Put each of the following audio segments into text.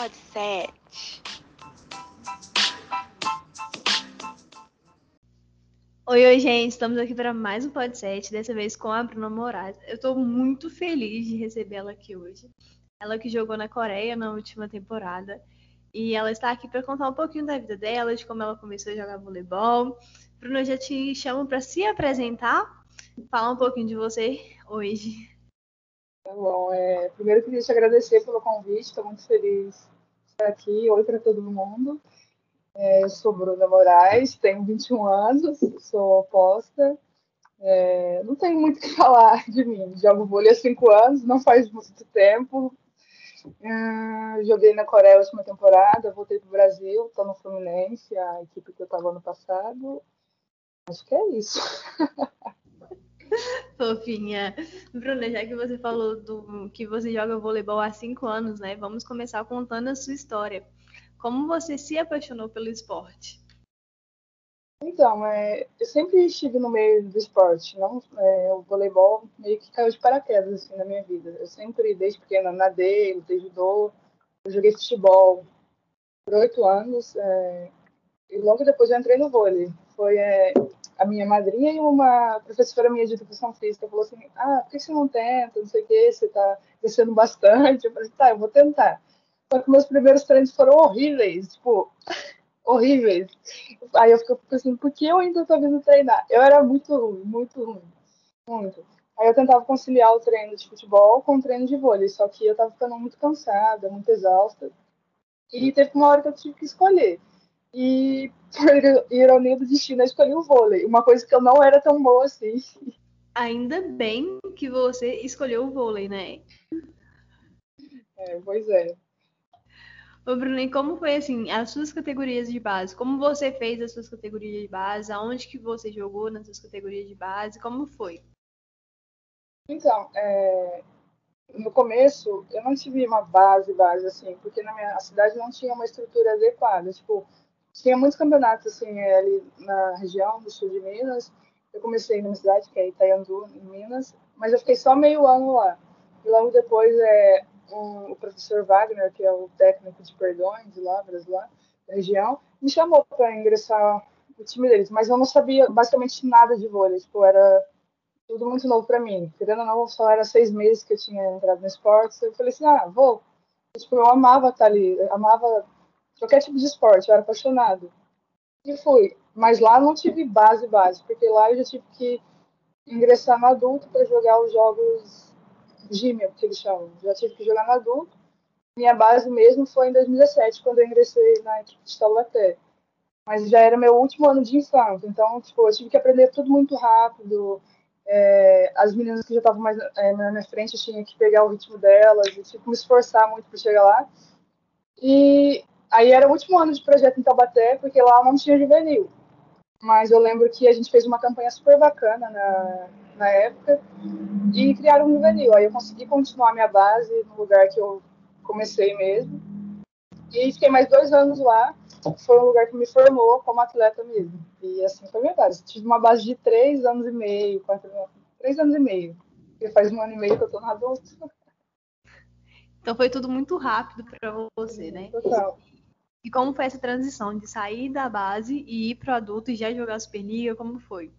Pode ser. Oi, oi, gente. Estamos aqui para mais um podcast, dessa vez com a Bruna Moraes. Eu estou muito feliz de recebê-la aqui hoje. Ela que jogou na Coreia na última temporada. E ela está aqui para contar um pouquinho da vida dela, de como ela começou a jogar voleibol. Bruna, eu já te chamo para se apresentar, falar um pouquinho de você hoje. Tá bom. É, primeiro, queria te agradecer pelo convite. Estou muito feliz de estar aqui. Oi para todo mundo. É, eu sou Bruna Moraes, tenho 21 anos, sou oposta. É, não tenho muito o que falar de mim. Jogo vôlei há 5 anos, não faz muito tempo. Uh, joguei na Coreia a última temporada, voltei para o Brasil, estou no Fluminense, a equipe que eu estava ano passado. Acho que é isso. Fofinha. Bruna, já que você falou do que você joga voleibol há cinco anos, né? Vamos começar contando a sua história. Como você se apaixonou pelo esporte? Então, é, eu sempre estive no meio do esporte. Não, é, o voleibol meio que caiu de paraquedas assim, na minha vida. Eu sempre, desde pequena, nadei, lutei judô, eu joguei futebol por oito anos. É, e logo depois eu entrei no vôlei. Foi é, a minha madrinha e uma professora minha de educação física falou assim: Ah, por que você não tenta? Não sei o que, você está crescendo bastante. Eu falei: Tá, eu vou tentar. Só que meus primeiros treinos foram horríveis, tipo, horríveis. Aí eu fico pensando: Por que eu ainda estou vindo treinar? Eu era muito ruim, muito ruim, muito. Aí eu tentava conciliar o treino de futebol com o treino de vôlei, só que eu estava ficando muito cansada, muito exausta. E teve uma hora que eu tive que escolher e, por ironia do destino, eu escolhi o vôlei. Uma coisa que eu não era tão boa assim. Ainda bem que você escolheu o vôlei, né? É, pois é. Ô, Bruno, e como foi, assim, as suas categorias de base? Como você fez as suas categorias de base? Aonde que você jogou nas suas categorias de base? Como foi? Então, é, no começo, eu não tive uma base, base, assim, porque na minha cidade não tinha uma estrutura adequada. Tipo, tinha muitos campeonatos assim ali na região do sul de Minas. Eu comecei na cidade que é Itaiandu, em Minas, mas eu fiquei só meio ano lá. E logo depois é um, o professor Wagner, que é o técnico de perdões de lá, brasileiro, da região, me chamou para ingressar no time deles, mas eu não sabia basicamente nada de vôlei, tipo, era tudo muito novo para mim. Querendo ou não, só era seis meses que eu tinha entrado no esporte, eu falei assim, ah, vou. Tipo, eu amava estar ali, amava qualquer tipo de esporte, eu era apaixonado. E fui. Mas lá não tive base, base, porque lá eu já tive que ingressar no adulto para jogar os jogos Gmail, que eles chamam. Já tive que jogar no adulto. Minha base mesmo foi em 2017, quando eu ingressei na equipe de Taubaté. Mas já era meu último ano de infância, então tipo, eu tive que aprender tudo muito rápido. É, as meninas que já estavam mais é, na minha frente, eu tinha que pegar o ritmo delas, eu tive que me esforçar muito para chegar lá. E Aí era o último ano de projeto em Taubaté, porque lá não tinha juvenil. Mas eu lembro que a gente fez uma campanha super bacana na, na época e criaram um juvenil. Aí eu consegui continuar minha base no lugar que eu comecei mesmo. E fiquei mais dois anos lá. Foi um lugar que me formou como atleta mesmo. E assim foi minha base. Tive uma base de três anos e meio, quatro, três anos e meio. Porque faz um ano e meio que eu tô no adulto. Então foi tudo muito rápido para você, né? Total. E como foi essa transição de sair da base e ir pro adulto e já jogar Superliga? Como foi?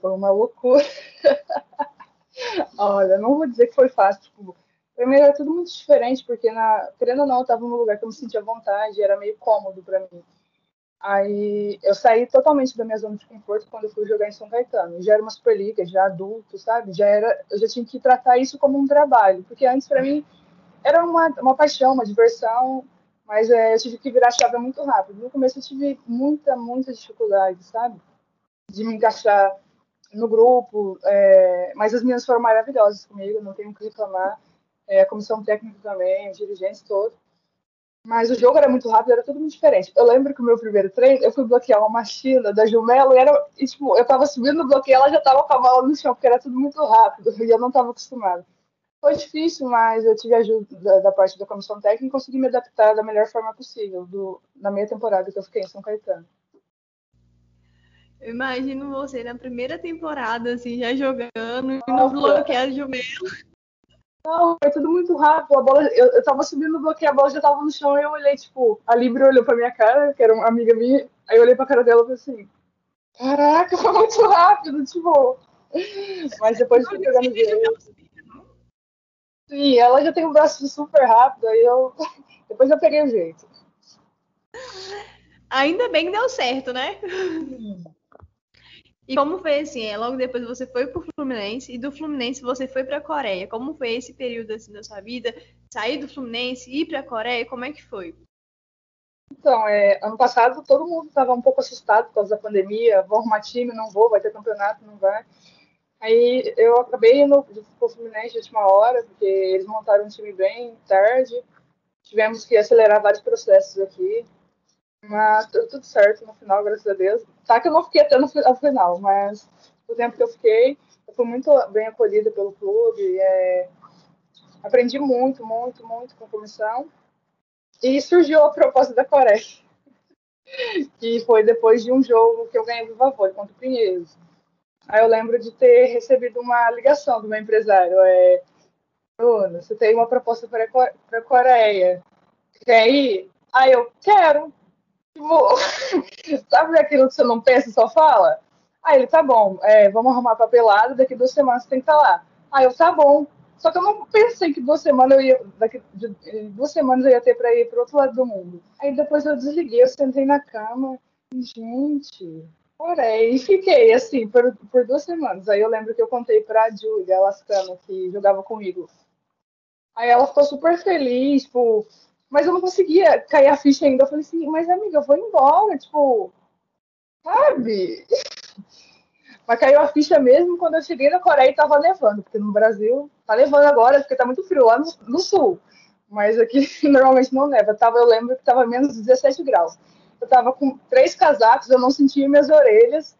Foi uma loucura. Olha, não vou dizer que foi fácil. Tipo, primeiro era tudo muito diferente, porque, na, querendo ou não, eu estava num lugar que eu me sentia à vontade, era meio cômodo para mim. Aí eu saí totalmente da minha zona de conforto quando eu fui jogar em São Caetano. Já era uma Superliga, já adulto, sabe? Já era, eu já tinha que tratar isso como um trabalho, porque antes para mim era uma, uma paixão, uma diversão. Mas é, eu tive que virar a chave muito rápido. No começo eu tive muita, muita dificuldade, sabe? De me encaixar no grupo. É, mas as meninas foram maravilhosas comigo, não tenho o que reclamar. É, a comissão técnica também, os dirigentes todos. Mas o jogo era muito rápido, era tudo muito diferente. Eu lembro que o meu primeiro treino, eu fui bloquear uma machina da Jumelo e, era, e tipo, eu tava subindo no bloqueio, ela já tava com a mala no chão, porque era tudo muito rápido e eu não tava acostumada. Foi difícil, mas eu tive ajuda da, da, parte da comissão técnica e consegui me adaptar da melhor forma possível do, na meia temporada que eu fiquei em São Caetano. Eu imagino você na primeira temporada, assim, já jogando, e no bloqueio de Jumelo. Não, foi tudo muito rápido. A bola, eu, eu tava subindo no bloqueio, a bola já tava no chão e eu olhei, tipo, a Libra olhou pra minha cara, que era uma amiga minha, aí eu olhei pra cara dela e falei assim, caraca, foi muito rápido, tipo. Mas depois fui pegando jeito. Sim, ela já tem um braço super rápido, aí eu. Depois eu peguei o jeito. Ainda bem que deu certo, né? E como foi assim? É, logo depois você foi pro Fluminense e do Fluminense você foi para a Coreia. Como foi esse período assim da sua vida? Sair do Fluminense e ir para a Coreia, como é que foi? Então, é, ano passado todo mundo estava um pouco assustado por causa da pandemia. Vou arrumar time, não vou, vai ter campeonato, não vai. Aí eu acabei indo pro Fluminense de última hora, porque eles montaram um time bem tarde. Tivemos que acelerar vários processos aqui. Mas deu tudo certo no final, graças a Deus. Tá que eu não fiquei até no final, mas o tempo que eu fiquei, eu fui muito bem acolhida pelo clube. É... Aprendi muito, muito, muito com a comissão. E surgiu a proposta da Coreia, que foi depois de um jogo que eu ganhei do Vavor contra o Pinheiros. Aí eu lembro de ter recebido uma ligação do meu empresário. É, Bruno, você tem uma proposta para a Coreia. Quer ir? Aí eu quero. Tipo, sabe aquilo que você não pensa e só fala? Aí ele, tá bom, é, vamos arrumar papelada, daqui duas semanas você tem que estar tá lá. Aí eu, tá bom. Só que eu não pensei que duas semanas eu ia, daqui duas semanas eu ia ter para ir para outro lado do mundo. Aí depois eu desliguei, eu sentei na cama e, gente, porém, e fiquei assim por, por duas semanas. Aí eu lembro que eu contei para a Júlia Lascano, que jogava comigo. Aí ela ficou super feliz, tipo, mas eu não conseguia cair a ficha ainda. Eu falei assim, mas amiga, eu vou embora, tipo, sabe? Mas caiu a ficha mesmo quando eu cheguei na Coreia e tava nevando, porque no Brasil tá nevando agora, porque tá muito frio lá no, no sul. Mas aqui normalmente não neva. Tava, eu lembro que tava menos 17 graus. Eu tava com três casacos, eu não sentia minhas orelhas.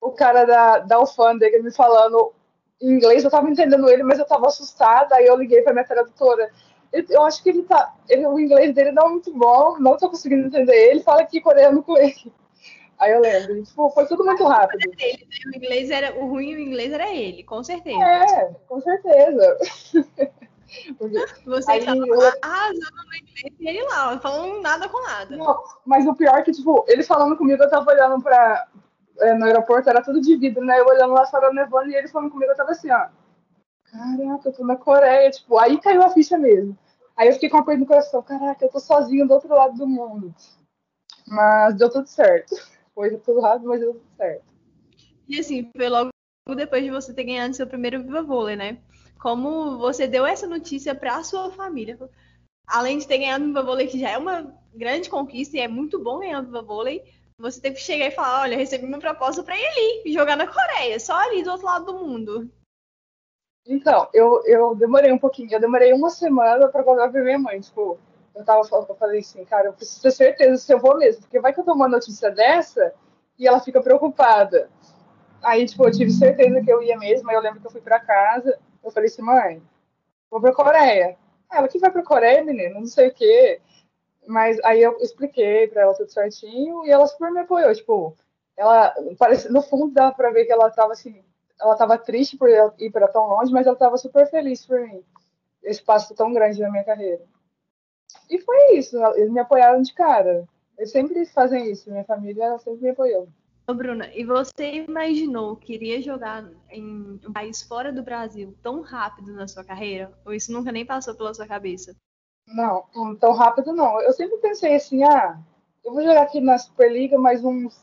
O cara da, da alfândega me falando em inglês, eu tava entendendo ele, mas eu tava assustada. Aí eu liguei pra minha tradutora eu acho que ele tá. Ele, o inglês dele não é muito bom, não tô conseguindo entender ele, fala aqui coreano com ele. Aí eu lembro, tipo, foi tudo muito rápido. O inglês era. O ruim o inglês era ele, com certeza. É, com certeza. Você aí, tava eu... arrasando no inglês e ele lá, falando nada com nada. Não, mas o pior é que, tipo, ele falando comigo, eu tava olhando pra. É, no aeroporto, era tudo de vidro, né? Eu olhando lá fora nevando e ele falando comigo, eu tava assim, ó caraca, eu tô na Coreia, tipo, aí caiu a ficha mesmo. Aí eu fiquei com a perda no coração, caraca, eu tô sozinho do outro lado do mundo. Mas deu tudo certo. Foi tudo rápido, mas deu tudo certo. E assim, foi logo depois de você ter ganhado seu primeiro Viva Vôlei, né? Como você deu essa notícia para sua família? Além de ter ganhado o Viva Vôlei, que já é uma grande conquista e é muito bom ganhar o Viva Vôlei, você teve que chegar e falar, olha, recebi uma proposta para ir ali, jogar na Coreia, só ali do outro lado do mundo. Então, eu, eu demorei um pouquinho, eu demorei uma semana para contar pra minha mãe. Tipo, eu tava falando, eu falei assim, cara, eu preciso ter certeza se eu vou mesmo, porque vai que eu tomo uma notícia dessa e ela fica preocupada. Aí, tipo, eu tive certeza que eu ia mesmo, aí eu lembro que eu fui para casa, eu falei assim, mãe, vou pra Coreia. Ela que vai pra Coreia, menina, não sei o quê. Mas aí eu expliquei pra ela tudo certinho e ela super me apoiou, tipo, ela parece, no fundo dava pra ver que ela tava assim, ela estava triste por ir para tão longe, mas ela estava super feliz por mim. Esse passo tão grande na minha carreira. E foi isso, eles me apoiaram de cara. Eles sempre fazem isso, minha família sempre me apoiou. Bruna, e você imaginou que iria jogar em um país fora do Brasil tão rápido na sua carreira? Ou isso nunca nem passou pela sua cabeça? Não, tão rápido não. Eu sempre pensei assim, ah, eu vou jogar aqui na Superliga mais uns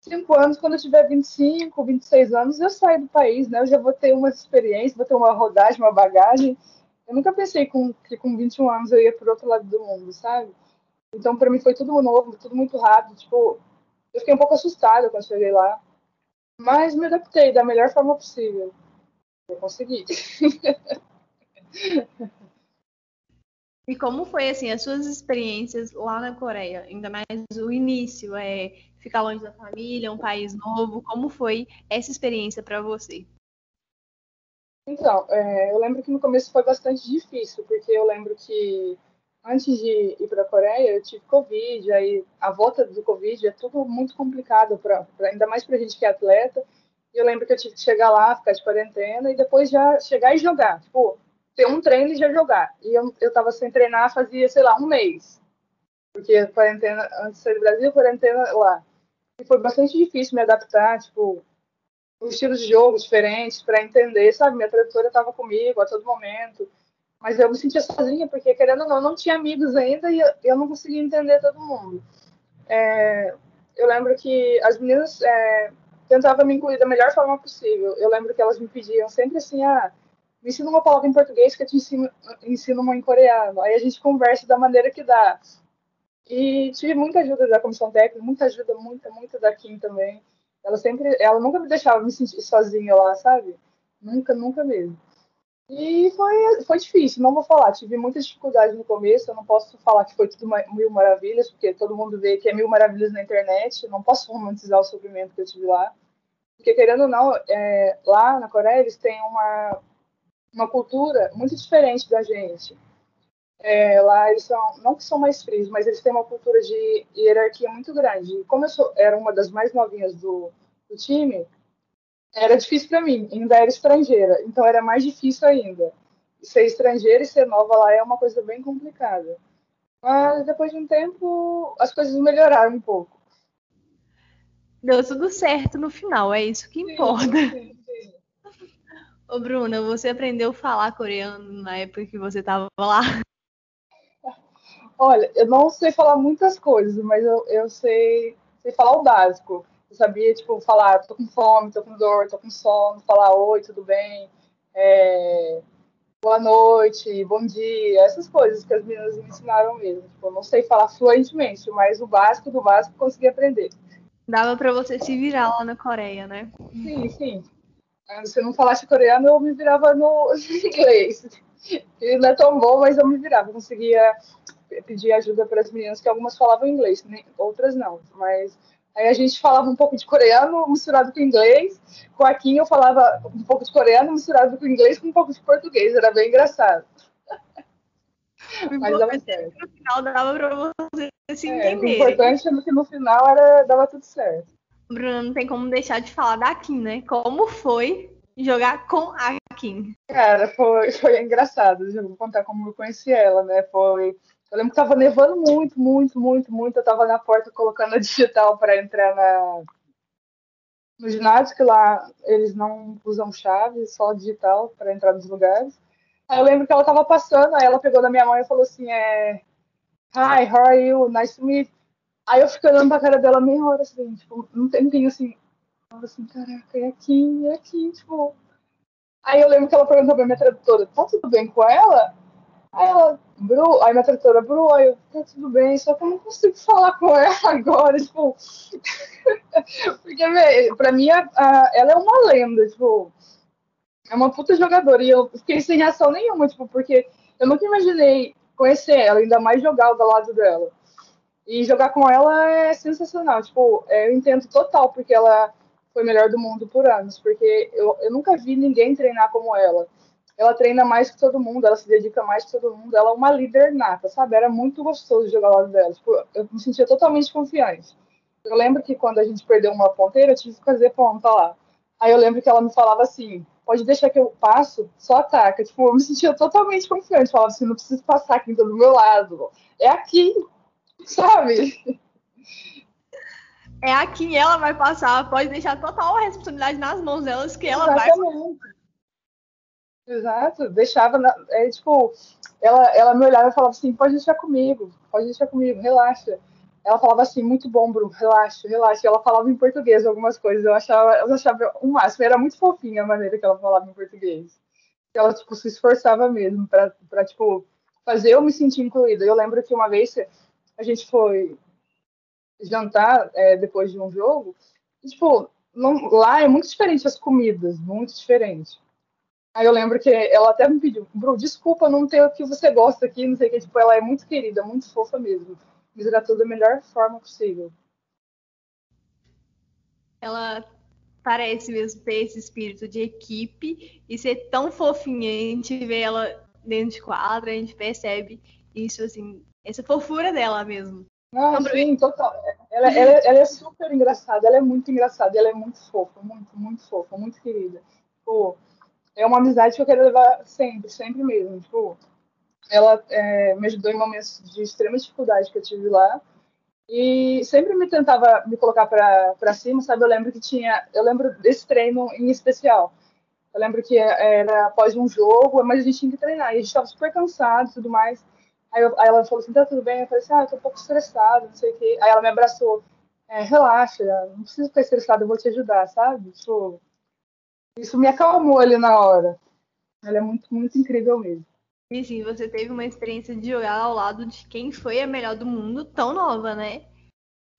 cinco anos, quando eu tiver 25, 26 anos, eu saio do país, né? Eu já vou ter uma experiência, vou ter uma rodagem, uma bagagem. Eu nunca pensei com, que com 21 anos eu ia para outro lado do mundo, sabe? Então, para mim foi tudo novo, tudo muito rápido. Tipo, eu fiquei um pouco assustada quando cheguei lá. Mas me adaptei da melhor forma possível. Eu consegui. E como foi assim as suas experiências lá na Coreia? Ainda mais o início, é ficar longe da família, um país novo. Como foi essa experiência para você? Então, é, eu lembro que no começo foi bastante difícil, porque eu lembro que antes de ir para a Coreia eu tive Covid, aí a volta do Covid é tudo muito complicado, pra, pra ainda mais para a gente que é atleta. E eu lembro que eu tive que chegar lá, ficar de quarentena e depois já chegar e jogar. Tipo, ter um treino e já jogar. E eu, eu tava sem treinar fazia, sei lá, um mês. Porque quarentena, antes de sair do Brasil, quarentena lá. E foi bastante difícil me adaptar, tipo, os estilos de jogo diferentes para entender, sabe? Minha tradutora estava comigo a todo momento, mas eu me sentia sozinha porque querendo ou não, não tinha amigos ainda e eu, eu não conseguia entender todo mundo. É, eu lembro que as meninas é, tentavam me incluir da melhor forma possível. Eu lembro que elas me pediam sempre assim, ah, me ensina uma palavra em português que eu te ensino, ensino uma em coreano. Aí a gente conversa da maneira que dá. E tive muita ajuda da comissão técnica, muita ajuda, muita, muita da Kim também. Ela sempre, ela nunca me deixava me sentir sozinha lá, sabe? Nunca, nunca mesmo. E foi, foi difícil, não vou falar. Tive muitas dificuldades no começo. Eu não posso falar que foi tudo mil maravilhas, porque todo mundo vê que é mil maravilhas na internet. Eu não posso romantizar o sofrimento que eu tive lá. Porque, querendo ou não, é, lá na Coreia eles têm uma, uma cultura muito diferente da gente. É, lá eles são, não que são mais frios, mas eles têm uma cultura de hierarquia muito grande. E como eu sou, era uma das mais novinhas do, do time, era difícil para mim, ainda era estrangeira, então era mais difícil ainda. Ser estrangeira e ser nova lá é uma coisa bem complicada. Mas depois de um tempo, as coisas melhoraram um pouco. Deu tudo certo no final, é isso que importa. Sim, sim, sim. Ô, Bruna, você aprendeu a falar coreano na época que você estava lá? Olha, eu não sei falar muitas coisas, mas eu, eu sei, sei falar o básico. Eu sabia, tipo, falar, tô com fome, tô com dor, tô com sono, falar oi, tudo bem, é, boa noite, bom dia, essas coisas que as meninas me ensinaram mesmo. Tipo, eu não sei falar fluentemente, mas o básico do básico consegui aprender. Dava para você se virar lá na Coreia, né? Sim, sim. Se eu não falasse coreano, eu me virava no inglês. E não é tão bom, mas eu me virava. Eu conseguia pedir ajuda para as meninas, que algumas falavam inglês, outras não. Mas aí a gente falava um pouco de coreano misturado com inglês. Com a Kim eu falava um pouco de coreano misturado com inglês com um pouco de português. Era bem engraçado. Mas dava certo. No final dava para você se é, entender. O importante é que no final era, dava tudo certo. Bruno, não tem como deixar de falar da Kim, né? Como foi jogar com a Kim? Cara, foi, foi engraçado. Eu vou contar como eu conheci ela, né? Foi eu lembro que tava nevando muito, muito, muito, muito. Eu tava na porta colocando a digital para entrar na... no ginásio, que lá eles não usam chave, só digital para entrar nos lugares. Aí eu lembro que ela tava passando, aí ela pegou na minha mão e falou assim: é... Hi, how are you? Nice to meet. Aí eu fiquei olhando pra cara dela meia hora assim, tipo, um tempinho assim. Eu assim, caraca, é aqui, é aqui, tipo. Aí eu lembro que ela perguntou pra minha tradutora: tá tudo bem com ela? Aí ela, Bru, aí minha tradutora, Bru, aí eu, tá tudo bem, só que eu não consigo falar com ela agora, tipo. Porque, pra mim, a, a, ela é uma lenda, tipo. É uma puta jogadora. E eu fiquei sem reação nenhuma, tipo, porque eu nunca imaginei conhecer ela, ainda mais jogar do lado dela. E jogar com ela é sensacional. Tipo, é, eu entendo total porque ela foi melhor do mundo por anos. Porque eu, eu nunca vi ninguém treinar como ela ela treina mais que todo mundo, ela se dedica mais que todo mundo, ela é uma líder nata, sabe? Era muito gostoso jogar ao lado dela. Tipo, eu me sentia totalmente confiante. Eu lembro que quando a gente perdeu uma ponteira, eu tive que fazer ponta lá. Aí eu lembro que ela me falava assim: pode deixar que eu passo, só ataca. Tipo, eu me sentia totalmente confiante. Falava assim: não preciso passar aqui do meu lado. É aqui, sabe? É aqui, ela vai passar. Pode deixar total a responsabilidade nas mãos delas, que ela Exatamente. vai. Exato, deixava, na, é, tipo, ela, ela me olhava e falava assim, pode deixar comigo, pode deixar comigo, relaxa. Ela falava assim, muito bom, Bruno, relaxa, relaxa. Ela falava em português algumas coisas, eu achava, eu achava o máximo, era muito fofinha a maneira que ela falava em português. Ela, tipo, se esforçava mesmo pra tipo, fazer eu me sentir incluída. Eu lembro que uma vez a gente foi jantar é, depois de um jogo, e, tipo, não, lá é muito diferente as comidas, muito diferente. Aí eu lembro que ela até me pediu, Bru, desculpa não ter o que você gosta aqui, não sei o que. Tipo, ela é muito querida, muito fofa mesmo. Me tratou da melhor forma possível. Ela parece mesmo ter esse espírito de equipe e ser tão fofinha. A gente vê ela dentro de quadra, a gente percebe isso, assim, essa fofura dela mesmo. Ah, sim, total. Ela, ela, ela, é super engraçada, ela é muito engraçada, ela é muito fofa, muito, muito fofa, muito querida. Pô, é uma amizade que eu quero levar sempre, sempre mesmo. Tipo, ela é, me ajudou em momentos de extrema dificuldade que eu tive lá e sempre me tentava me colocar para cima, sabe? Eu lembro que tinha, eu lembro desse treino em especial. Eu lembro que era após um jogo, mas a gente tinha que treinar e a gente estava super cansado e tudo mais. Aí, eu, aí, ela falou assim, tá tudo bem? Eu falei assim, ah, eu tô um pouco estressada, não sei o quê. Aí ela me abraçou, é, relaxa, não precisa ficar estressada, eu vou te ajudar, sabe? Tipo, isso me acalmou ali na hora. Ela é muito, muito incrível mesmo. E sim, você teve uma experiência de jogar ao lado de quem foi a melhor do mundo tão nova, né?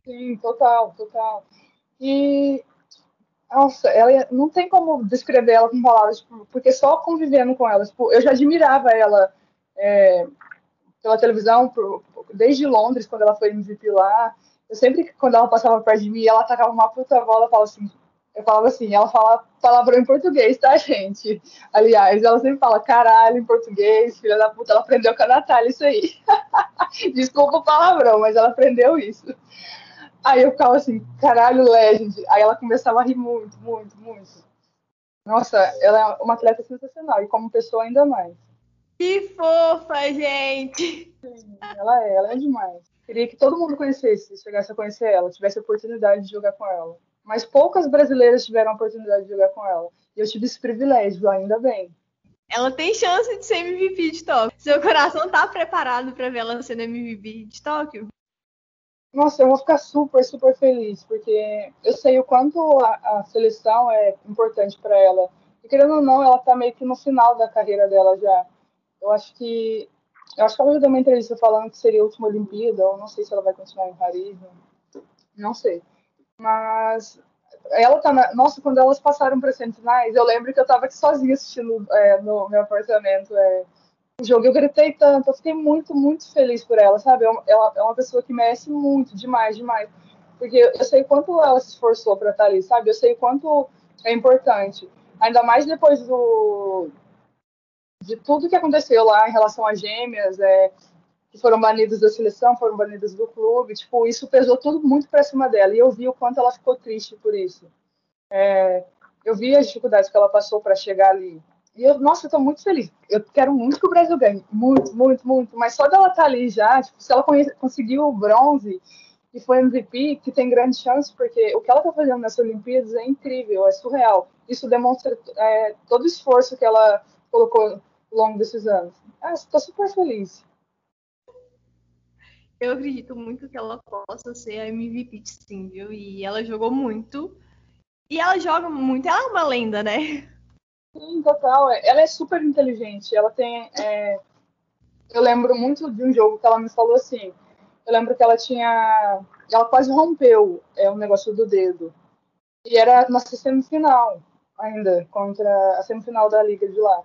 Sim, total, total. E nossa, ela não tem como descrever ela com palavras, tipo, porque só convivendo com ela, tipo, eu já admirava ela é, pela televisão, desde Londres, quando ela foi MVP lá. Eu sempre, quando ela passava perto de mim, ela atacava uma puta bola, eu falava assim, eu falava assim, ela fala palavrão em português, tá, gente? Aliás, ela sempre fala caralho em português, filha da puta, ela aprendeu com a Natália isso aí. Desculpa o palavrão, mas ela aprendeu isso. Aí eu ficava assim, caralho, Legend. Aí ela começava a rir muito, muito, muito. Nossa, ela é uma atleta sensacional, e como pessoa ainda mais. Que fofa, gente! Sim, ela é, ela é demais. Queria que todo mundo conhecesse, chegasse a conhecer ela, tivesse a oportunidade de jogar com ela mas poucas brasileiras tiveram a oportunidade de jogar com ela. E eu tive esse privilégio, ainda bem. Ela tem chance de ser MVP de Tóquio. Seu coração tá preparado para ver ela sendo MVP de Tóquio? Nossa, eu vou ficar super, super feliz, porque eu sei o quanto a, a seleção é importante para ela. E querendo ou não, ela tá meio que no final da carreira dela já. Eu acho que. Eu acho que ela já deu uma entrevista falando que seria a última Olimpíada, ou não sei se ela vai continuar em Paris. Não sei. Mas ela tá na... Nossa, quando elas passaram para semifinais, eu lembro que eu tava aqui sozinha assistindo é, no meu apartamento é, o jogo. Eu gritei tanto, eu fiquei muito, muito feliz por ela, sabe? É ela é uma pessoa que merece muito, demais, demais. Porque eu sei quanto ela se esforçou para estar ali, sabe? Eu sei quanto é importante. Ainda mais depois do de tudo que aconteceu lá em relação a gêmeas, é, que foram banidas da seleção, foram banidas do clube, tipo, isso pesou tudo muito para cima dela, e eu vi o quanto ela ficou triste por isso. É, eu vi as dificuldades que ela passou para chegar ali. E eu, nossa, eu tô muito feliz. Eu quero muito que o Brasil ganhe, muito, muito, muito, mas só dela estar tá ali já, tipo, se ela conseguiu o bronze e foi MVP, que tem grande chance, porque o que ela tá fazendo nessas Olimpíadas é incrível, é surreal. Isso demonstra é, todo o esforço que ela colocou ao longo desses anos. Ah, estou super feliz. Eu acredito muito que ela possa ser a MVP sim, viu? E ela jogou muito. E ela joga muito. Ela é uma lenda, né? Sim, total. Ela é super inteligente. Ela tem. É... Eu lembro muito de um jogo que ela me falou assim. Eu lembro que ela tinha. Ela quase rompeu é, o negócio do dedo. E era na semifinal ainda, contra a semifinal da liga de lá.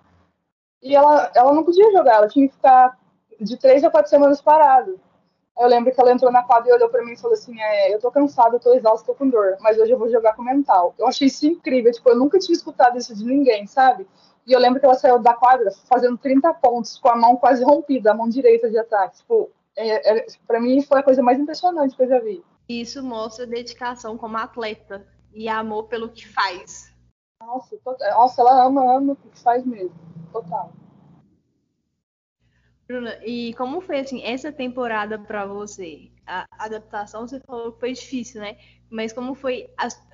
E ela, ela não podia jogar, ela tinha que ficar de três a quatro semanas parado. Eu lembro que ela entrou na quadra e olhou para mim e falou assim: é, Eu tô cansada, eu tô exausta, tô com dor, mas hoje eu vou jogar com mental. Eu achei isso incrível, tipo, eu nunca tinha escutado isso de ninguém, sabe? E eu lembro que ela saiu da quadra fazendo 30 pontos, com a mão quase rompida, a mão direita de ataque. Tipo, é, é, para mim foi a coisa mais impressionante que eu já vi. Isso mostra dedicação como atleta e amor pelo que faz. Nossa, total. Nossa ela ama, ama o que faz mesmo. Total. Bruna, e como foi assim essa temporada para você? A adaptação você falou que foi difícil, né? Mas como foi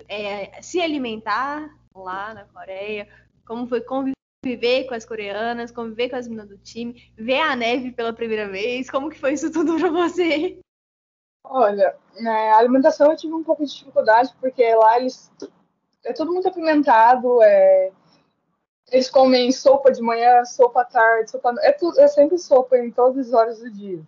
é, se alimentar lá na Coreia? Como foi conviver com as coreanas, conviver com as meninas do time, ver a neve pela primeira vez? Como que foi isso tudo para você? Olha, né, a alimentação eu tive um pouco de dificuldade porque lá eles é tudo muito apimentado, é eles comem sopa de manhã, sopa à tarde, sopa. É, tudo, é sempre sopa em todas as horas do dia.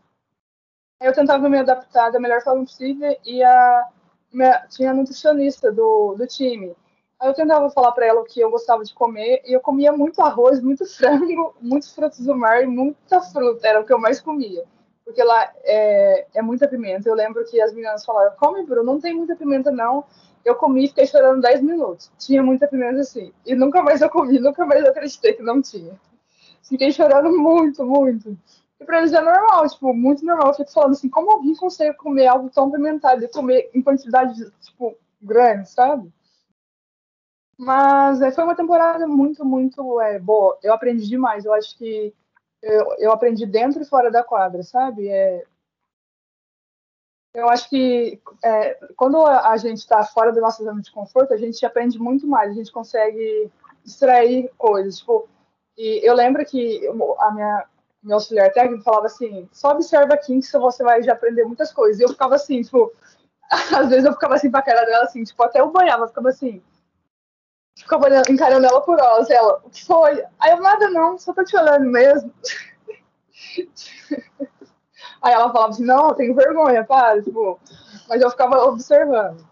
Eu tentava me adaptar da melhor forma possível e a minha, tinha a nutricionista do, do time. Aí eu tentava falar para ela o que eu gostava de comer e eu comia muito arroz, muito frango, muitos frutos do mar e muita fruta, era o que eu mais comia. Porque lá é, é muita pimenta. Eu lembro que as meninas falaram: come, Bruno, não tem muita pimenta não. Eu comi e fiquei chorando 10 minutos. Tinha muita pimenta assim. E nunca mais eu comi, nunca mais eu acreditei que não tinha. Fiquei chorando muito, muito. E pra eles é normal, tipo, muito normal. Eu fico falando assim, como alguém consegue comer algo tão pimentado e comer em quantidade, tipo, grande, sabe? Mas é, foi uma temporada muito, muito é, boa. Eu aprendi demais. Eu acho que eu, eu aprendi dentro e fora da quadra, sabe? É, eu acho que é, quando a gente está fora da nossa zona de conforto, a gente aprende muito mais. A gente consegue extrair coisas. Tipo, e eu lembro que a minha meu auxiliar técnico falava assim: só observa aqui que você vai já aprender muitas coisas. E eu ficava assim, tipo, às vezes eu ficava assim pra cara dela, assim, tipo, até eu banhava, ficava assim. Ficava encarando ela por horas, ela, o que foi? Aí eu, nada não, só tô te olhando mesmo. Aí ela falava assim, não, tenho vergonha, para, tipo, mas eu ficava observando.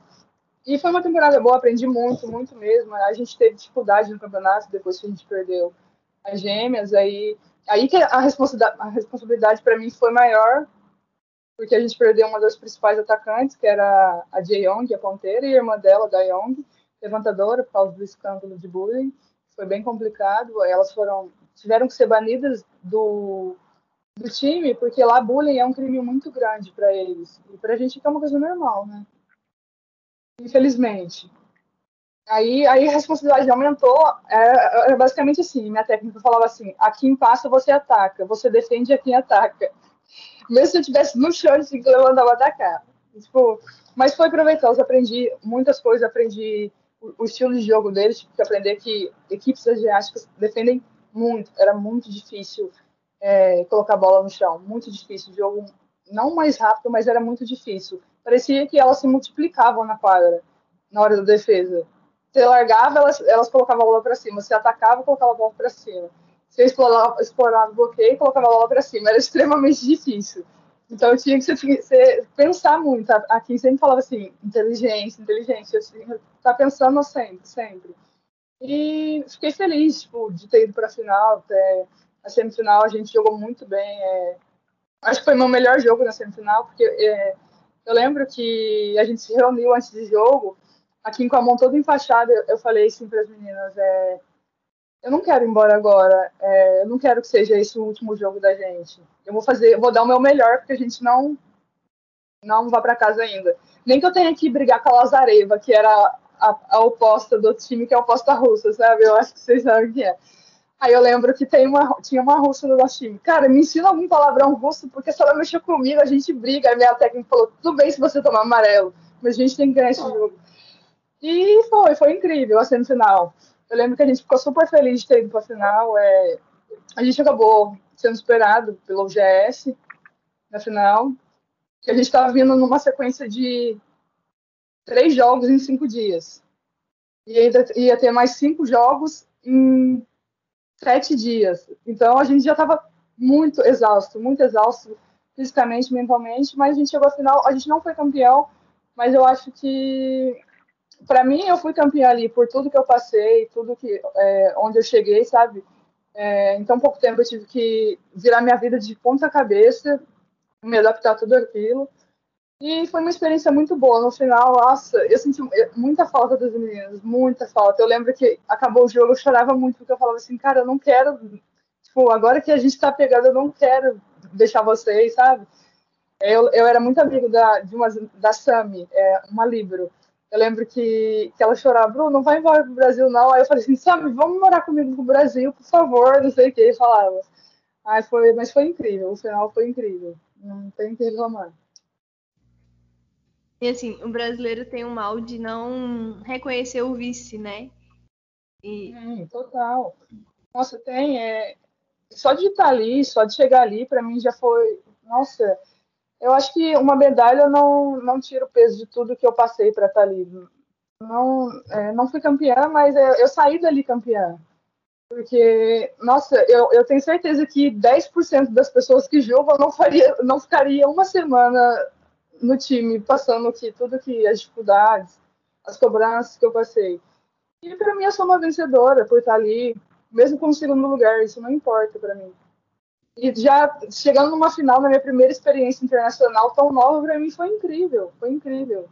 E foi uma temporada boa, aprendi muito, muito mesmo. A gente teve dificuldade no campeonato depois que a gente perdeu as gêmeas, aí aí que a responsabilidade, a responsabilidade para mim foi maior, porque a gente perdeu uma das principais atacantes, que era a Jae Young, a ponteira, e a irmã dela, da Young, levantadora, por causa do escândalo de bullying. Foi bem complicado. Elas foram tiveram que ser banidas do, do time, porque lá bullying é um crime muito grande para eles. E para a gente é uma coisa normal, né? Infelizmente. Aí, aí a responsabilidade aumentou. É, é, basicamente assim: minha técnica falava assim: a quem passa você ataca, você defende a quem ataca. Mesmo se eu estivesse no chão, eu que levantar para atacar. Tipo, mas foi proveitoso, aprendi muitas coisas, aprendi o, o estilo de jogo deles, tive que aprender que equipes asiáticas defendem muito, era muito difícil é, colocar a bola no chão, muito difícil, o jogo não mais rápido, mas era muito difícil. Parecia que elas se multiplicavam na quadra, na hora da defesa. Você largava, elas, elas colocavam a bola para cima. Você atacava, colocava a bola para cima. Você explorava, explorava o bloqueio, colocava a bola para cima. Era extremamente difícil. Então, tinha que você pensar muito. Aqui sempre falava assim, inteligência, inteligência. Eu tinha que estar tá pensando sempre, sempre. E fiquei feliz, tipo, de ter ido para a final. Até a semifinal a gente jogou muito bem. É... Acho que foi meu melhor jogo na semifinal, porque é... eu lembro que a gente se reuniu antes do jogo aqui com a mão toda enfaixada, eu, falei assim para as meninas: é, eu não quero ir embora agora, é, eu não quero que seja esse o último jogo da gente. Eu vou fazer, eu vou dar o meu melhor porque a gente não não vá para casa ainda. Nem que eu tenha que brigar com a Lazareva, que era a, a oposta do time, que é a oposta russa, sabe? Eu acho que vocês sabem o que é. Aí eu lembro que tem uma, tinha uma russa no nosso time. Cara, me ensina algum palavrão russo, porque se ela mexer comigo, a gente briga. Aí minha técnica falou: tudo bem se você tomar amarelo, mas a gente tem que ganhar esse jogo. E foi, foi incrível a semifinal. Eu lembro que a gente ficou super feliz de ter ido para a final. É, a gente acabou sendo superado pelo GS na final. Que a gente estava vindo numa sequência de três jogos em cinco dias. E ainda ia ter mais cinco jogos em sete dias. Então a gente já estava muito exausto, muito exausto fisicamente, mentalmente, mas a gente chegou à final, a gente não foi campeão, mas eu acho que para mim, eu fui campeã ali por tudo que eu passei, tudo que é, onde eu cheguei, sabe? É, em pouco tempo eu tive que virar minha vida de ponta cabeça, me adaptar a tudo aquilo. E foi uma experiência muito boa. No final, nossa, eu senti muita falta das meninas, muita falta. Eu lembro que acabou o jogo, eu chorava muito, porque eu falava assim, cara, eu não quero. Tipo, agora que a gente tá pegando, eu não quero deixar vocês, sabe? Eu, eu era muito amigo da, de uma, da Sami, é, uma Libro. Eu lembro que, que ela chorava, Bruno, não vai embora pro Brasil, não. Aí eu falei assim, sabe, vamos morar comigo no Brasil, por favor, não sei o que. Ele falava. Aí foi, mas foi incrível, o final foi incrível. Não tem que reclamar. E assim, o brasileiro tem um mal de não reconhecer o vice, né? E... Hum, total. Nossa, tem. É... Só de estar ali, só de chegar ali, para mim já foi. Nossa, eu acho que uma medalha não, não tira o peso de tudo que eu passei para estar tá ali. Não, é, não fui campeã, mas eu, eu saí dali campeã. Porque, nossa, eu, eu tenho certeza que 10% das pessoas que jogam não, faria, não ficaria uma semana no time, passando aqui tudo que as dificuldades, as cobranças que eu passei. E para mim eu sou uma vencedora por estar ali, mesmo com o segundo lugar, isso não importa para mim. E já chegando numa final, na minha primeira experiência internacional tão nova, para mim foi incrível, foi incrível.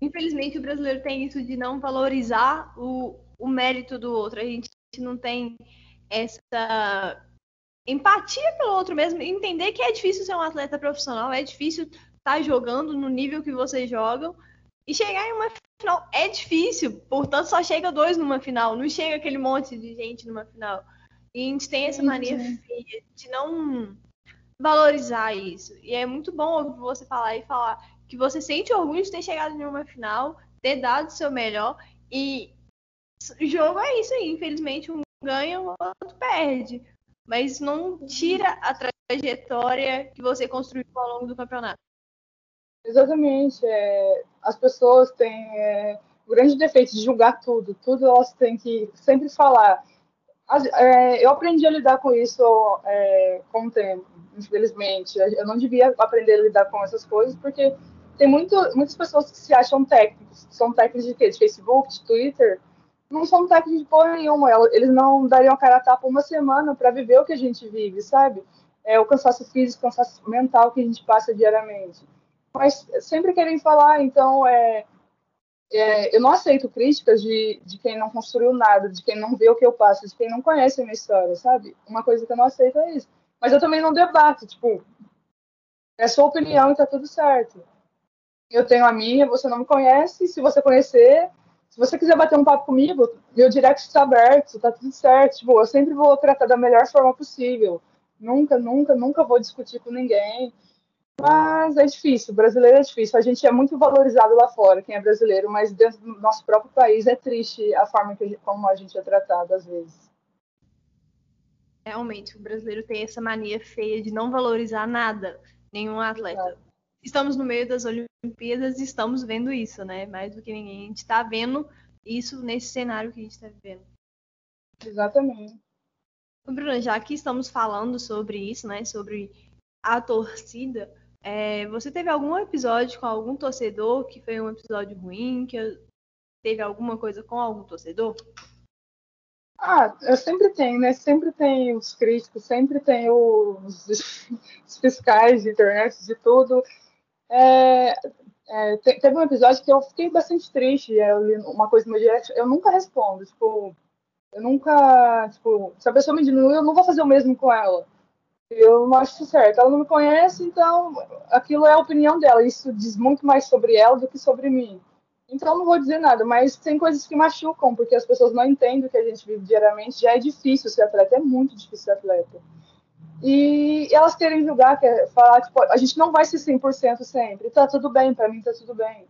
Infelizmente, o brasileiro tem isso de não valorizar o, o mérito do outro. A gente não tem essa empatia pelo outro mesmo, entender que é difícil ser um atleta profissional, é difícil estar tá jogando no nível que vocês jogam e chegar em uma final é difícil, portanto só chega dois numa final, não chega aquele monte de gente numa final. E a gente tem essa mania feia de não valorizar isso. E é muito bom ouvir você falar e falar que você sente orgulho de ter chegado em uma final, ter dado o seu melhor. E o jogo é isso aí, infelizmente um ganha, o outro perde. Mas não tira a trajetória que você construiu ao longo do campeonato. Exatamente. É, as pessoas têm é, o grande defeito de julgar tudo. Tudo elas têm que sempre falar. É, eu aprendi a lidar com isso é, com o tempo, infelizmente. Eu não devia aprender a lidar com essas coisas, porque tem muito, muitas pessoas que se acham técnicos. São técnicos de quê? De Facebook, de Twitter. Não são técnicos de porra nenhuma. Eles não dariam a cara a tapa uma semana para viver o que a gente vive, sabe? É o cansaço físico, o cansaço mental que a gente passa diariamente mas sempre querem falar, então é, é, eu não aceito críticas de, de quem não construiu nada, de quem não vê o que eu passo, de quem não conhece a minha história, sabe? Uma coisa que eu não aceito é isso. Mas eu também não debato, tipo, é sua opinião e tá tudo certo. Eu tenho a minha, você não me conhece, se você conhecer, se você quiser bater um papo comigo, meu direct está aberto, tá tudo certo. Tipo, eu sempre vou tratar da melhor forma possível. Nunca, nunca, nunca vou discutir com ninguém. Mas é difícil, o brasileiro é difícil. A gente é muito valorizado lá fora, quem é brasileiro, mas dentro do nosso próprio país é triste a forma que, como a gente é tratado às vezes. Realmente, o brasileiro tem essa mania feia de não valorizar nada, nenhum atleta. Estamos no meio das Olimpíadas e estamos vendo isso, né? Mais do que ninguém. A gente está vendo isso nesse cenário que a gente está vivendo. Exatamente. Bruna, já que estamos falando sobre isso, né? Sobre a torcida, é, você teve algum episódio com algum torcedor que foi um episódio ruim, que teve alguma coisa com algum torcedor? Ah, eu sempre tenho, né? Sempre tem os críticos, sempre tem os, os fiscais de internet, de tudo. É, é, teve um episódio que eu fiquei bastante triste, eu li uma coisa no meu direct, eu nunca respondo, tipo, eu nunca, tipo, se a pessoa me diminui, eu não vou fazer o mesmo com ela eu não acho certo. Ela não me conhece, então aquilo é a opinião dela. Isso diz muito mais sobre ela do que sobre mim. Então não vou dizer nada, mas tem coisas que machucam, porque as pessoas não entendem o que a gente vive diariamente. Já é difícil ser atleta, é muito difícil ser atleta. E elas querem julgar, quer falar, tipo, a gente não vai ser 100% sempre. Tá tudo bem, para mim tá tudo bem.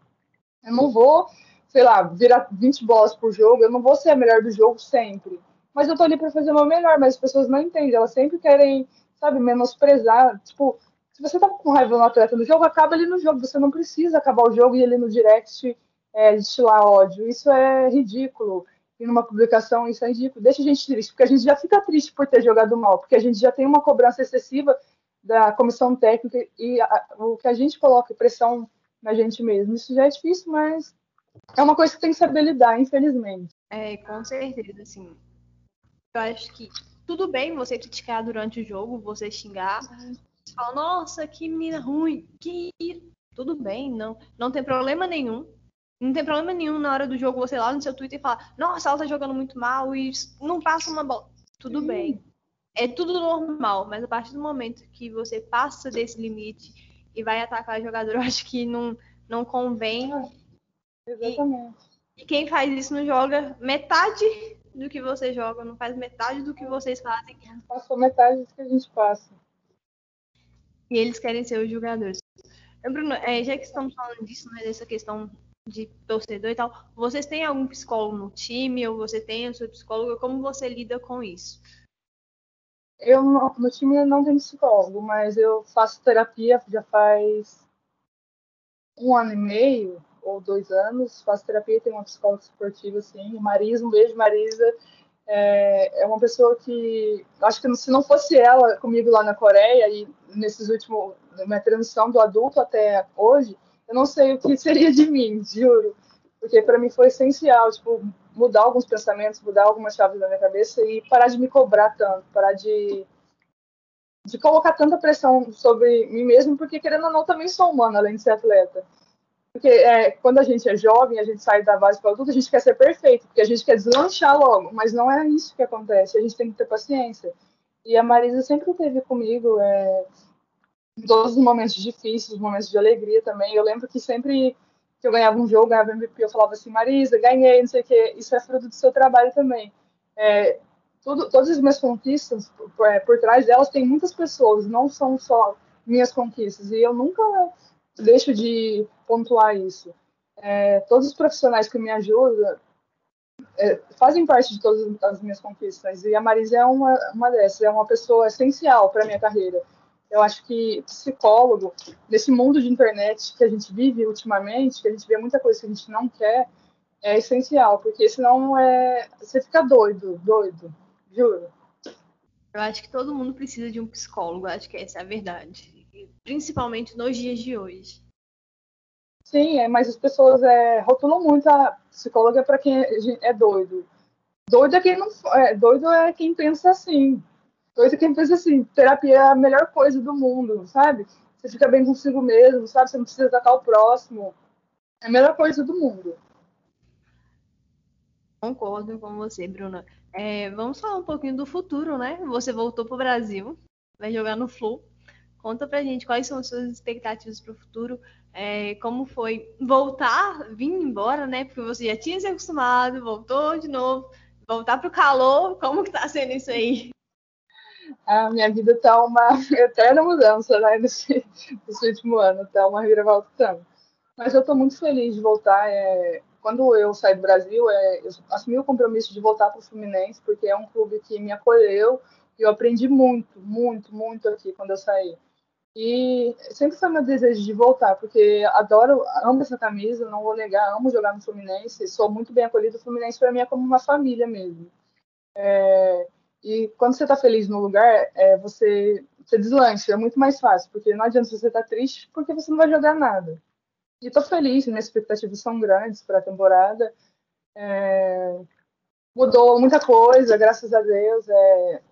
Eu não vou, sei lá, virar 20 bolas por jogo, eu não vou ser a melhor do jogo sempre. Mas eu tô ali para fazer o meu melhor, mas as pessoas não entendem, elas sempre querem sabe, menosprezar. Tipo, se você tá com raiva no atleta no jogo, acaba ele no jogo. Você não precisa acabar o jogo e ele no direct é, ódio. Isso é ridículo. E numa publicação, isso é ridículo. Deixa a gente triste, porque a gente já fica triste por ter jogado mal, porque a gente já tem uma cobrança excessiva da comissão técnica e a, o que a gente coloca, pressão na gente mesmo. Isso já é difícil, mas é uma coisa que tem que saber lidar, infelizmente. É, com certeza, assim. Eu acho que tudo bem você criticar durante o jogo, você xingar. Você nossa, que menina ruim, que. Tudo bem, não, não tem problema nenhum. Não tem problema nenhum na hora do jogo você lá no seu Twitter e falar, nossa, ela tá jogando muito mal e não passa uma bola. Tudo bem. É tudo normal, mas a partir do momento que você passa desse limite e vai atacar jogador, eu acho que não, não convém. Exatamente. E, e quem faz isso não joga metade do que você joga, não faz metade do que vocês fazem. Passou metade do que a gente passa. E eles querem ser os jogadores. Bruno, é, já que estamos falando disso, né, dessa questão de torcedor e tal, vocês têm algum psicólogo no time ou você tem a sua psicóloga? Como você lida com isso? Eu no time não tenho psicólogo, mas eu faço terapia já faz um ano e meio ou dois anos, faço terapia, tenho uma psicóloga esportiva, assim, Marisa, um beijo, Marisa. É, é uma pessoa que, acho que se não fosse ela comigo lá na Coreia e nesses últimos, minha transição do adulto até hoje, eu não sei o que seria de mim, juro. Porque para mim foi essencial, tipo, mudar alguns pensamentos, mudar algumas chaves da minha cabeça e parar de me cobrar tanto, parar de de colocar tanta pressão sobre mim mesmo, porque querendo ou não, também sou humana, além de ser atleta. Porque é, quando a gente é jovem, a gente sai da base para adulto, a gente quer ser perfeito, porque a gente quer deslanchar logo, mas não é isso que acontece, a gente tem que ter paciência. E a Marisa sempre esteve comigo é, todos os momentos difíceis, os momentos de alegria também. Eu lembro que sempre que eu ganhava um jogo, ganhava MVP, eu falava assim, Marisa, ganhei, não sei o quê. Isso é fruto do seu trabalho também. É, tudo, todas as minhas conquistas, por, é, por trás delas, tem muitas pessoas, não são só minhas conquistas. E eu nunca deixo de pontuar isso. É, todos os profissionais que me ajudam é, fazem parte de todas as minhas conquistas. E a Marisa é uma, uma dessas, é uma pessoa essencial para minha carreira. Eu acho que psicólogo, nesse mundo de internet que a gente vive ultimamente, que a gente vê muita coisa que a gente não quer, é essencial, porque senão é, você fica doido, doido, juro. Eu acho que todo mundo precisa de um psicólogo, acho que essa é a verdade. Principalmente nos dias de hoje. Sim, é, mas as pessoas é, rotulam muito a psicóloga para quem é, é, doido. Doido é quem não é, doido é quem pensa assim. Doido é quem pensa assim, terapia é a melhor coisa do mundo, sabe? Você fica bem consigo mesmo, sabe? Você não precisa atacar o próximo. É a melhor coisa do mundo. Concordo com você, Bruna. É, vamos falar um pouquinho do futuro, né? Você voltou para o Brasil, vai jogar no Flu. Conta pra gente quais são as suas expectativas para o futuro, é, como foi voltar, vir embora, né? Porque você já tinha se acostumado, voltou de novo, voltar para o calor, como que tá sendo isso aí? A minha vida tá uma eterna mudança, né? Nesse, nesse último ano, tá uma reviravolta. Mas eu tô muito feliz de voltar. É quando eu saí do Brasil, é, eu assumi o compromisso de voltar para o Fluminense, porque é um clube que me acolheu e eu aprendi muito, muito, muito aqui quando eu saí. E sempre foi meu desejo de voltar, porque adoro, amo essa camisa, não vou negar, amo jogar no Fluminense, sou muito bem acolhido. O Fluminense para mim é como uma família mesmo. É, e quando você está feliz no lugar, é, você, você deslancha, é muito mais fácil, porque não adianta você estar tá triste, porque você não vai jogar nada. E estou feliz, minhas expectativas são grandes para a temporada. É, mudou muita coisa, graças a Deus. É,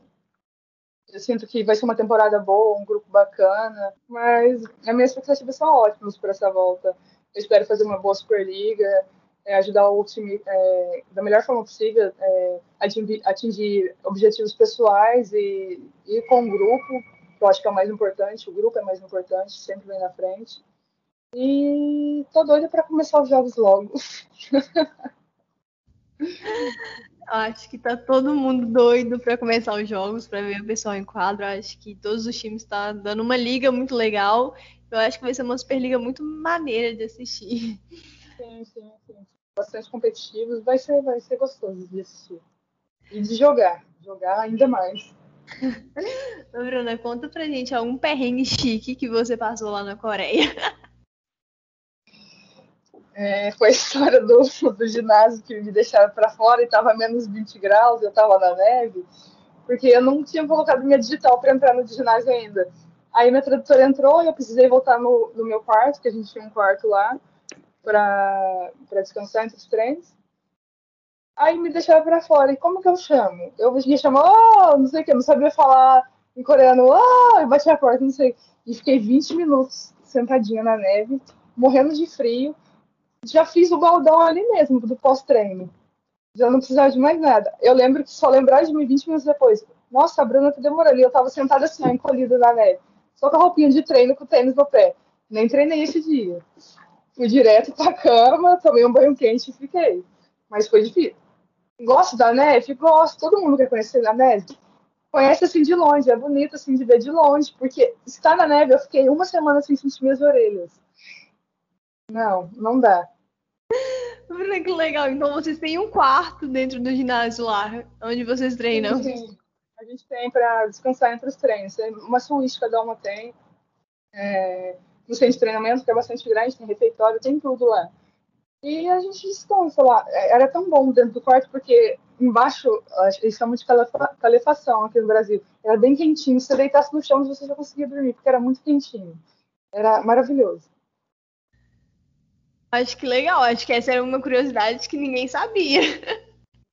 eu sinto que vai ser uma temporada boa, um grupo bacana, mas as minhas expectativas são ótimas para essa volta. Eu espero fazer uma boa Superliga, é, ajudar o time é, da melhor forma possível, é, atingir, atingir, objetivos pessoais e ir com o grupo, que eu acho que é o mais importante. O grupo é mais importante, sempre vem na frente. E tô doida para começar os jogos logo. Acho que tá todo mundo doido para começar os jogos, para ver o pessoal em quadro. Acho que todos os times estão tá dando uma liga muito legal. Eu acho que vai ser uma Superliga muito maneira de assistir. Sim, sim, sim. Bastante competitivos. Vai ser, vai ser gostoso de assistir. E de jogar. Jogar ainda mais. Bruna, conta pra gente algum perrengue chique que você passou lá na Coreia. É, foi a história do, do ginásio que me deixaram para fora e estava menos 20 graus, eu estava na neve, porque eu não tinha colocado minha digital para entrar no ginásio ainda. Aí minha tradutora entrou e eu precisei voltar no, no meu quarto, que a gente tinha um quarto lá, para descansar entre os treinos. Aí me deixaram para fora. E como que eu chamo? Eu ia chamar, oh, não sei o que, não sabia falar em coreano, oh, e bati a porta, não sei. E fiquei 20 minutos sentadinha na neve, morrendo de frio já fiz o baldão ali mesmo, do pós-treino. Já não precisava de mais nada. Eu lembro que só lembrar de mim 20 minutos depois. Nossa, a Bruna tá demorando. E eu tava sentada assim, encolhida na neve. Só com a roupinha de treino com o tênis no pé. Nem treinei esse dia. Fui direto pra cama, tomei um banho quente e fiquei. Mas foi difícil. Gosto da neve? Gosto. Todo mundo quer conhecer a neve. Conhece assim de longe. É bonito assim de ver de longe. Porque estar na neve, eu fiquei uma semana sem sentir minhas orelhas. Não, não dá. Que legal. Então vocês têm um quarto dentro do ginásio lá, onde vocês treinam? Sim, a gente tem para descansar entre os treinos. Uma suíte cada uma tem. É, no centro de treinamento, que é bastante grande, tem refeitório, tem tudo lá. E a gente descansa lá. É, era tão bom dentro do quarto, porque embaixo, eles chamam de calefação aqui no Brasil. Era bem quentinho. Se você deitasse no chão, você já conseguia dormir, porque era muito quentinho. Era maravilhoso. Acho que legal, acho que essa era uma curiosidade que ninguém sabia.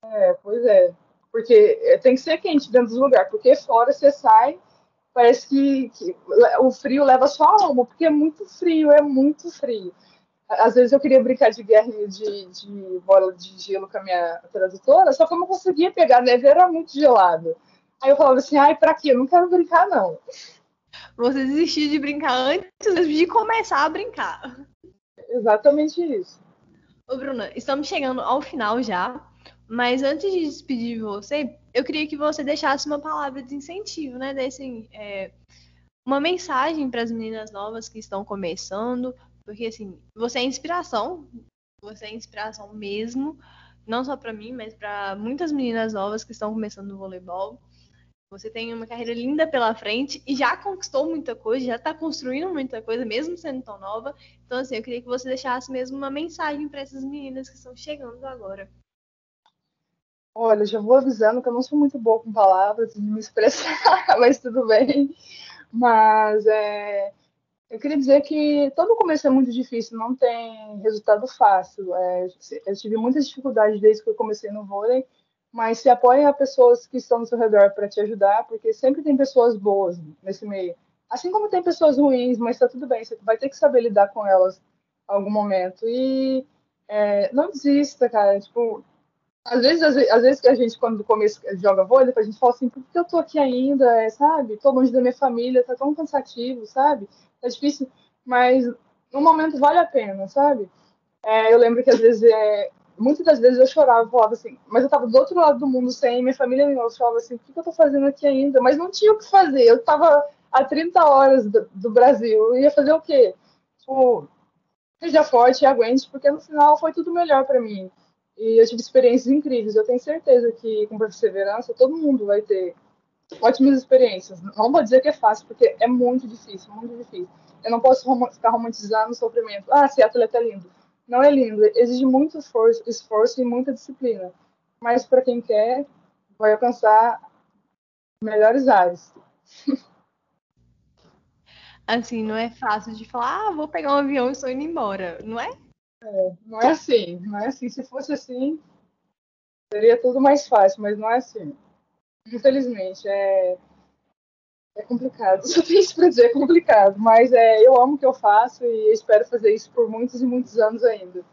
É, pois é. Porque tem que ser quente dentro do lugar, porque fora você sai, parece que, que o frio leva só a alma, porque é muito frio, é muito frio. Às vezes eu queria brincar de guerra de, de bola de gelo com a minha tradutora, só que eu não conseguia pegar, a neve era muito gelado. Aí eu falava assim, ai, pra quê? Eu não quero brincar, não. Você desistiu de brincar antes de começar a brincar Exatamente isso. Ô, Bruna, estamos chegando ao final já, mas antes de despedir de você, eu queria que você deixasse uma palavra de incentivo, né? Desse, é, uma mensagem para as meninas novas que estão começando, porque assim, você é inspiração, você é inspiração mesmo, não só para mim, mas para muitas meninas novas que estão começando no voleibol. Você tem uma carreira linda pela frente e já conquistou muita coisa, já está construindo muita coisa, mesmo sendo tão nova. Então, assim, eu queria que você deixasse mesmo uma mensagem para essas meninas que estão chegando agora. Olha, já vou avisando que eu não sou muito boa com palavras de me expressar, mas tudo bem. Mas é, eu queria dizer que todo começo é muito difícil, não tem resultado fácil. É, eu tive muitas dificuldades desde que eu comecei no vôlei, mas se apoie a pessoas que estão no seu redor para te ajudar, porque sempre tem pessoas boas nesse meio. Assim como tem pessoas ruins, mas está tudo bem, você vai ter que saber lidar com elas em algum momento. E é, não desista, cara. Tipo, às vezes, às, às vezes que a gente, quando começa, joga vôlei, a gente fala assim, por que eu tô aqui ainda, é, sabe? Tô longe da minha família, tá tão cansativo, sabe? Tá difícil, mas no momento vale a pena, sabe? É, eu lembro que às vezes é, muitas das vezes eu chorava, falava assim, mas eu tava do outro lado do mundo sem minha família, eu falava assim, o que, eu tô fazendo aqui ainda? Mas não tinha o que fazer, eu tava a 30 horas do, do Brasil, eu ia fazer o quê? Tipo, seja forte e aguente, porque no final foi tudo melhor para mim. E eu tive experiências incríveis, eu tenho certeza que com perseverança todo mundo vai ter ótimas experiências. Não vou dizer que é fácil, porque é muito difícil, muito difícil. Eu não posso ficar romantizando o sofrimento. Ah, ser atleta é lindo não é lindo, exige muito esforço, esforço e muita disciplina. Mas para quem quer, vai alcançar melhores áreas. Assim, não é fácil de falar, ah, vou pegar um avião e estou indo embora, não é? É? Não é assim, não é assim. Se fosse assim, seria tudo mais fácil, mas não é assim. Infelizmente, é, é complicado. Só tenho isso para dizer, é complicado. Mas é, eu amo o que eu faço e espero fazer isso por muitos e muitos anos ainda.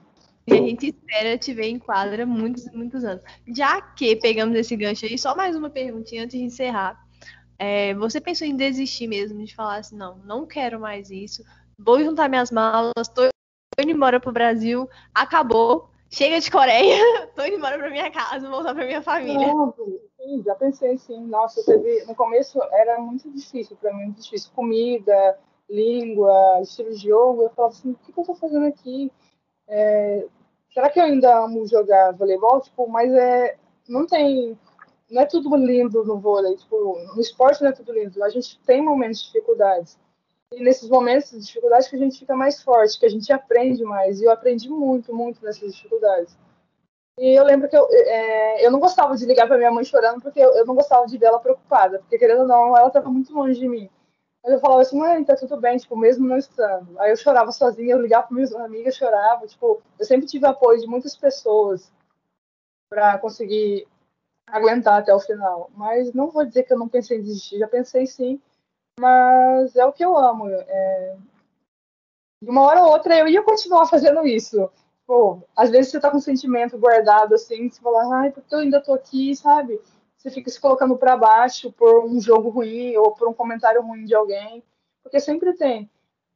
E a gente espera te ver em quadra muitos e muitos anos. Já que pegamos esse gancho aí, só mais uma perguntinha antes de encerrar. É, você pensou em desistir mesmo, de falar assim, não, não quero mais isso, vou juntar minhas malas, tô indo embora pro Brasil, acabou, chega de Coreia, tô indo embora pra minha casa, vou voltar pra minha família. Sim, já pensei sim. Nossa, teve, no começo era muito difícil para mim, muito difícil. Comida, língua, estilo de jogo. Eu falava assim, o que, que eu tô fazendo aqui? É, será que eu ainda amo jogar voleibol? Tipo, mas é, não tem, não é tudo lindo no vôlei. Tipo, no esporte não é tudo lindo. A gente tem momentos de dificuldades. E nesses momentos de dificuldade que a gente fica mais forte, que a gente aprende mais. E eu aprendi muito, muito nessas dificuldades. E eu lembro que eu, é, eu não gostava de ligar para minha mãe chorando, porque eu, eu, não gostava de ver ela preocupada, porque querendo ou não, ela estava muito longe de mim. Mas eu falava assim, mãe, tá tudo bem, tipo, mesmo não estando. Aí eu chorava sozinha, eu ligava para minhas amigas, chorava, tipo, eu sempre tive apoio de muitas pessoas para conseguir aguentar até o final. Mas não vou dizer que eu não pensei em desistir, já pensei sim, mas é o que eu amo. É... De uma hora ou outra eu ia continuar fazendo isso Pô, às vezes você tá com um sentimento guardado assim, você fala, ai, porque eu ainda tô aqui, sabe? Você fica se colocando para baixo por um jogo ruim ou por um comentário ruim de alguém, porque sempre tem.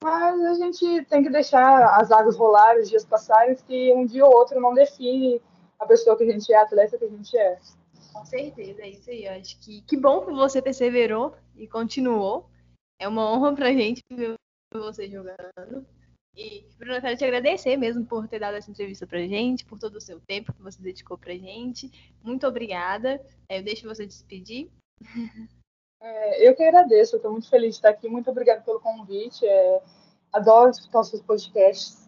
Mas a gente tem que deixar as águas rolar, os dias passarem, que um dia ou outro não define a pessoa que a gente é, a atleta que a gente é. Com certeza, é isso aí. Eu acho que que bom que você perseverou e continuou. É uma honra pra gente ver você jogando. E, Bruno, eu quero te agradecer mesmo por ter dado essa entrevista pra gente, por todo o seu tempo que você dedicou pra gente. Muito obrigada. É, eu deixo você despedir. É, eu que agradeço, estou muito feliz de estar aqui. Muito obrigada pelo convite. É, adoro escutar os seus podcasts.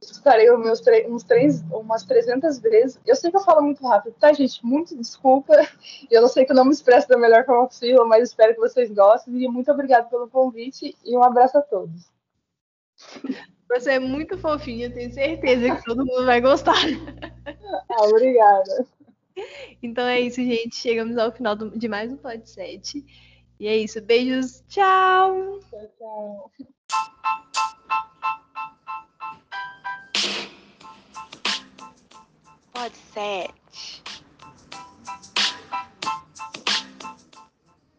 Escutarei meus uns três, umas 300 vezes. Eu sei que eu falo muito rápido, tá, gente? Muito desculpa. Eu não sei que eu não me expresso da melhor forma possível, mas espero que vocês gostem. E muito obrigada pelo convite e um abraço a todos. Você é muito fofinha, tenho certeza que todo mundo vai gostar. Ah, obrigada. Então é isso, gente. Chegamos ao final de mais um podcast. E é isso. Beijos. Tchau. Tchau, tchau. pode seven.